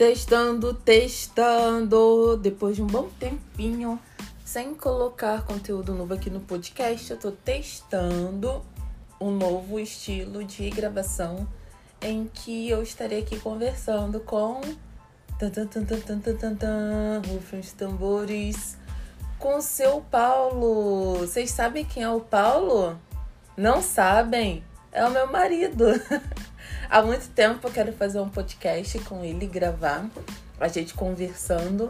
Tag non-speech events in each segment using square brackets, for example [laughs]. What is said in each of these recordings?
Testando, testando. Depois de um bom tempinho sem colocar conteúdo novo aqui no podcast, eu tô testando um novo estilo de gravação em que eu estarei aqui conversando com. Rufem os tambores. Com o seu Paulo. Vocês sabem quem é o Paulo? Não sabem? É o meu marido. [laughs] Há muito tempo eu quero fazer um podcast com ele, gravar, a gente conversando,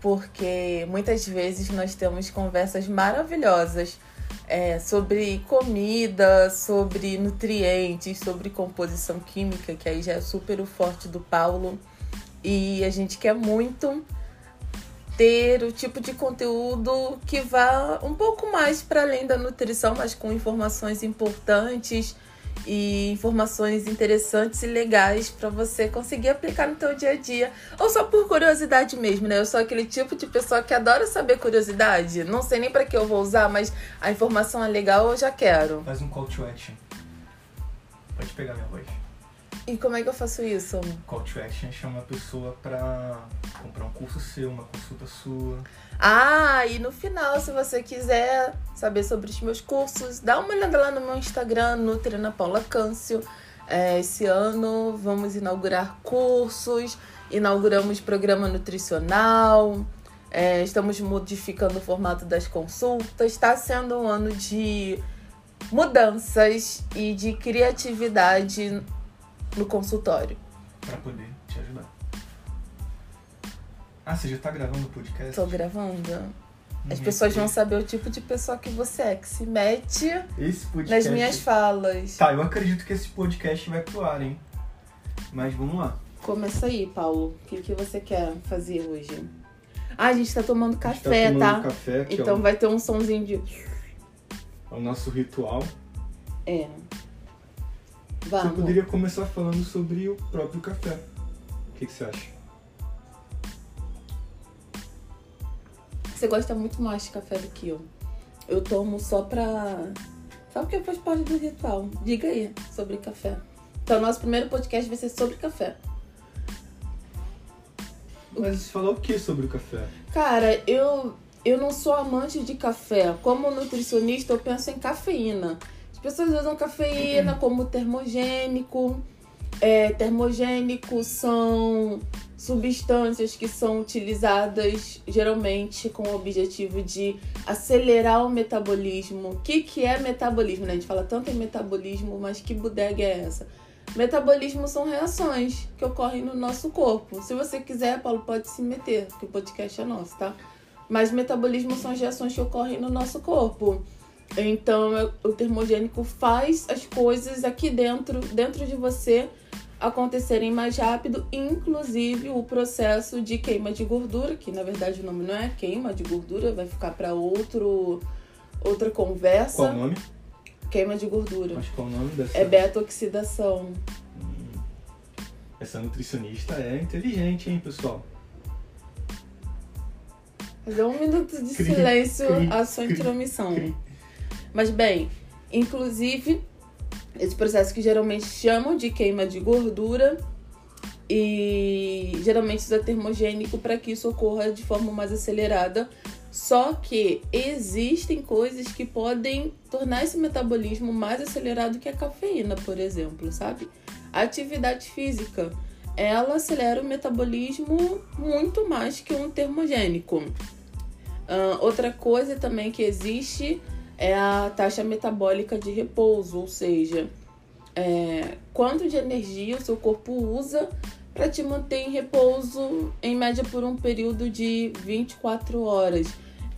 porque muitas vezes nós temos conversas maravilhosas é, sobre comida, sobre nutrientes, sobre composição química, que aí já é super o forte do Paulo. E a gente quer muito ter o tipo de conteúdo que vá um pouco mais para além da nutrição, mas com informações importantes e informações interessantes e legais para você conseguir aplicar no teu dia a dia, ou só por curiosidade mesmo, né? Eu sou aquele tipo de pessoa que adora saber curiosidade. Não sei nem para que eu vou usar, mas a informação é legal, eu já quero. Faz um call to action. Pode pegar minha voz. E como é que eu faço isso? Call to action chama a pessoa pra comprar um curso seu, uma consulta sua. Ah, e no final, se você quiser saber sobre os meus cursos, dá uma olhada lá no meu Instagram, Nutrina Paula Câncio. É, esse ano vamos inaugurar cursos, inauguramos programa nutricional, é, estamos modificando o formato das consultas. Está sendo um ano de mudanças e de criatividade no consultório. Para poder te ajudar. Ah, você já tá gravando o podcast? Tô gravando. As pessoas vão saber o tipo de pessoa que você é, que se mete podcast... nas minhas falas. Tá, eu acredito que esse podcast vai pro ar, hein? Mas vamos lá. Começa aí, Paulo. O que, que você quer fazer hoje? Ah, a gente tá tomando tá café, tá? Tomando tá? café, então é vai ter um somzinho de. É o nosso ritual. É. Vamos. Você poderia começar falando sobre o próprio café. O que, que você acha? Você gosta muito mais de café do que eu. Eu tomo só pra. Só porque faz parte do ritual. Diga aí sobre café. Então, nosso primeiro podcast vai ser sobre café. Mas você falou o que sobre o café? Cara, eu, eu não sou amante de café. Como nutricionista, eu penso em cafeína pessoas usam cafeína como termogênico. É, termogênico são substâncias que são utilizadas geralmente com o objetivo de acelerar o metabolismo. O que, que é metabolismo? Né? A gente fala tanto em metabolismo, mas que bodega é essa? Metabolismo são reações que ocorrem no nosso corpo. Se você quiser, Paulo, pode se meter, porque o podcast é nosso, tá? Mas metabolismo são as reações que ocorrem no nosso corpo. Então, o termogênico faz as coisas aqui dentro, dentro de você, acontecerem mais rápido, inclusive o processo de queima de gordura, que na verdade o nome não é queima de gordura, vai ficar para outro outra conversa. Qual o nome? Queima de gordura. Mas qual o nome dessa? É beta-oxidação. Hum. Essa nutricionista é inteligente, hein, pessoal? Fazer um minuto de silêncio à sua intromissão. [laughs] Mas bem, inclusive, esse processo que geralmente chamam de queima de gordura e geralmente usa termogênico para que isso ocorra de forma mais acelerada. Só que existem coisas que podem tornar esse metabolismo mais acelerado que a cafeína, por exemplo, sabe? A atividade física, ela acelera o metabolismo muito mais que um termogênico. Uh, outra coisa também que existe é a taxa metabólica de repouso, ou seja, é, quanto de energia o seu corpo usa para te manter em repouso em média por um período de 24 horas.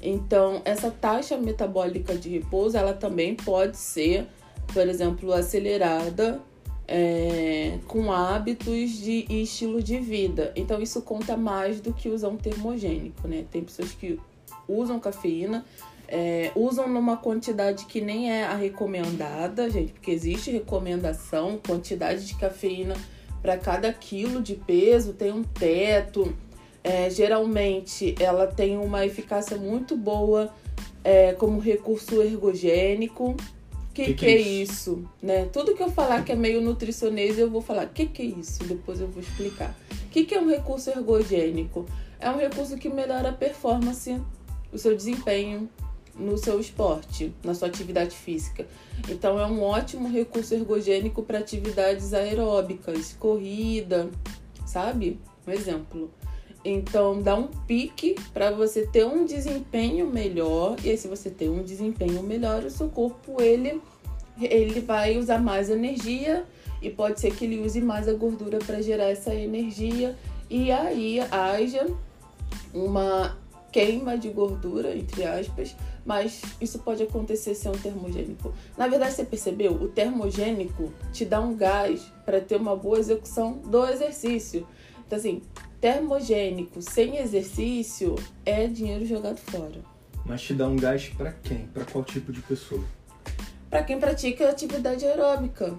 Então, essa taxa metabólica de repouso, ela também pode ser, por exemplo, acelerada é, com hábitos de estilo de vida. Então, isso conta mais do que usar um termogênico, né? Tem pessoas que usam cafeína é, usam numa quantidade que nem é a recomendada, gente, porque existe recomendação, quantidade de cafeína para cada quilo de peso, tem um teto. É, geralmente ela tem uma eficácia muito boa é, como recurso ergogênico, que, que, que, é isso? Né? Tudo que eu falar que é meio nutricionês, eu vou falar, o que, que é isso? Depois eu vou explicar. O que, que é um recurso ergogênico? É um recurso que melhora a performance, o seu desempenho no seu esporte, na sua atividade física. Então é um ótimo recurso ergogênico para atividades aeróbicas, corrida, sabe? Um exemplo. Então dá um pique para você ter um desempenho melhor. E aí, se você tem um desempenho melhor, o seu corpo ele ele vai usar mais energia e pode ser que ele use mais a gordura para gerar essa energia e aí haja uma queima de gordura, entre aspas, mas isso pode acontecer sem um termogênico. Na verdade, você percebeu? O termogênico te dá um gás para ter uma boa execução do exercício. Então, assim, termogênico sem exercício é dinheiro jogado fora. Mas te dá um gás para quem? Para qual tipo de pessoa? Para quem pratica atividade aeróbica.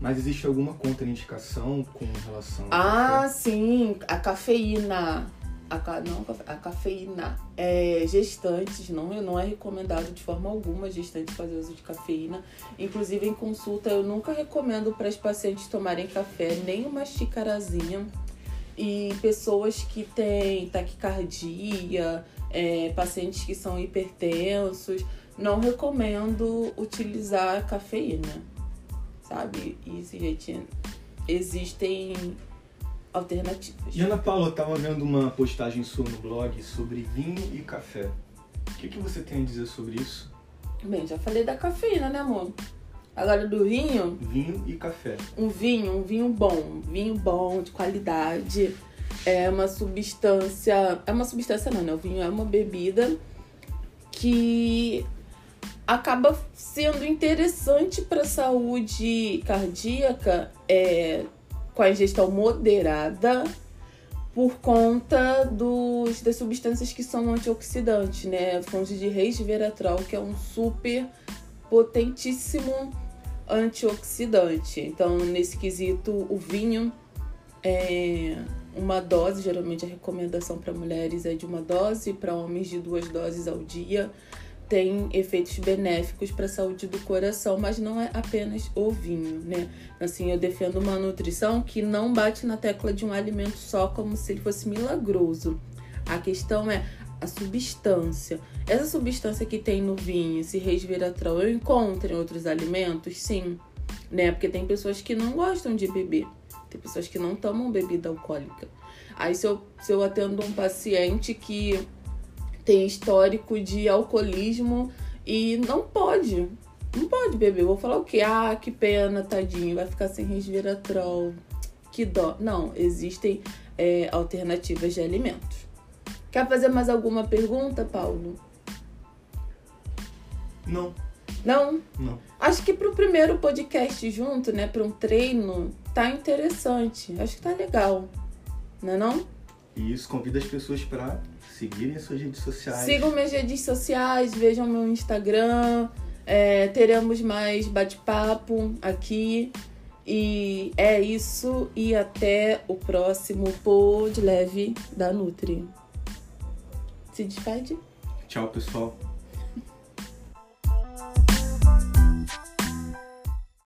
Mas existe alguma contraindicação com relação a. Ah, sim, a cafeína. A, não, a cafeína. É, gestantes, não, não é recomendado de forma alguma gestantes fazer uso de cafeína. Inclusive, em consulta, eu nunca recomendo para as pacientes tomarem café, nem uma xicarazinha e pessoas que têm taquicardia, é, pacientes que são hipertensos, não recomendo utilizar cafeína, sabe? E, gente, existem alternativas. E Ana Paula, eu tava vendo uma postagem sua no blog sobre vinho e café. O que, que você tem a dizer sobre isso? Bem, já falei da cafeína, né, amor? Agora do vinho. Vinho e café. Um vinho, um vinho bom. Vinho bom, de qualidade. É uma substância. É uma substância não, né? O vinho é uma bebida que acaba sendo interessante para a saúde cardíaca é, com a ingestão moderada por conta dos, das substâncias que são antioxidantes, né? Fonte de resveratrol, que é um super potentíssimo antioxidante. Então, nesse quesito, o vinho é uma dose, geralmente a recomendação para mulheres é de uma dose, para homens de duas doses ao dia. Tem efeitos benéficos para a saúde do coração, mas não é apenas o vinho, né? Assim, eu defendo uma nutrição que não bate na tecla de um alimento só como se ele fosse milagroso. A questão é a substância. Essa substância que tem no vinho, esse resveratrol, eu encontro em outros alimentos? Sim, né? Porque tem pessoas que não gostam de beber. Tem pessoas que não tomam bebida alcoólica. Aí se eu, se eu atendo um paciente que tem histórico de alcoolismo e não pode, não pode beber. Vou falar o quê? Ah, que pena, tadinho, vai ficar sem resveratrol. Que dó. Não, existem é, alternativas de alimentos. Quer fazer mais alguma pergunta, Paulo? Não. Não? Não. Acho que para o primeiro podcast junto, né, para um treino, tá interessante. Acho que tá legal. Não é não? Isso convida as pessoas para seguirem as suas redes sociais. Sigam minhas redes sociais, vejam meu Instagram. É, teremos mais bate-papo aqui. E é isso. E até o próximo Pod Leve da Nutri. Se despede. Tchau, pessoal.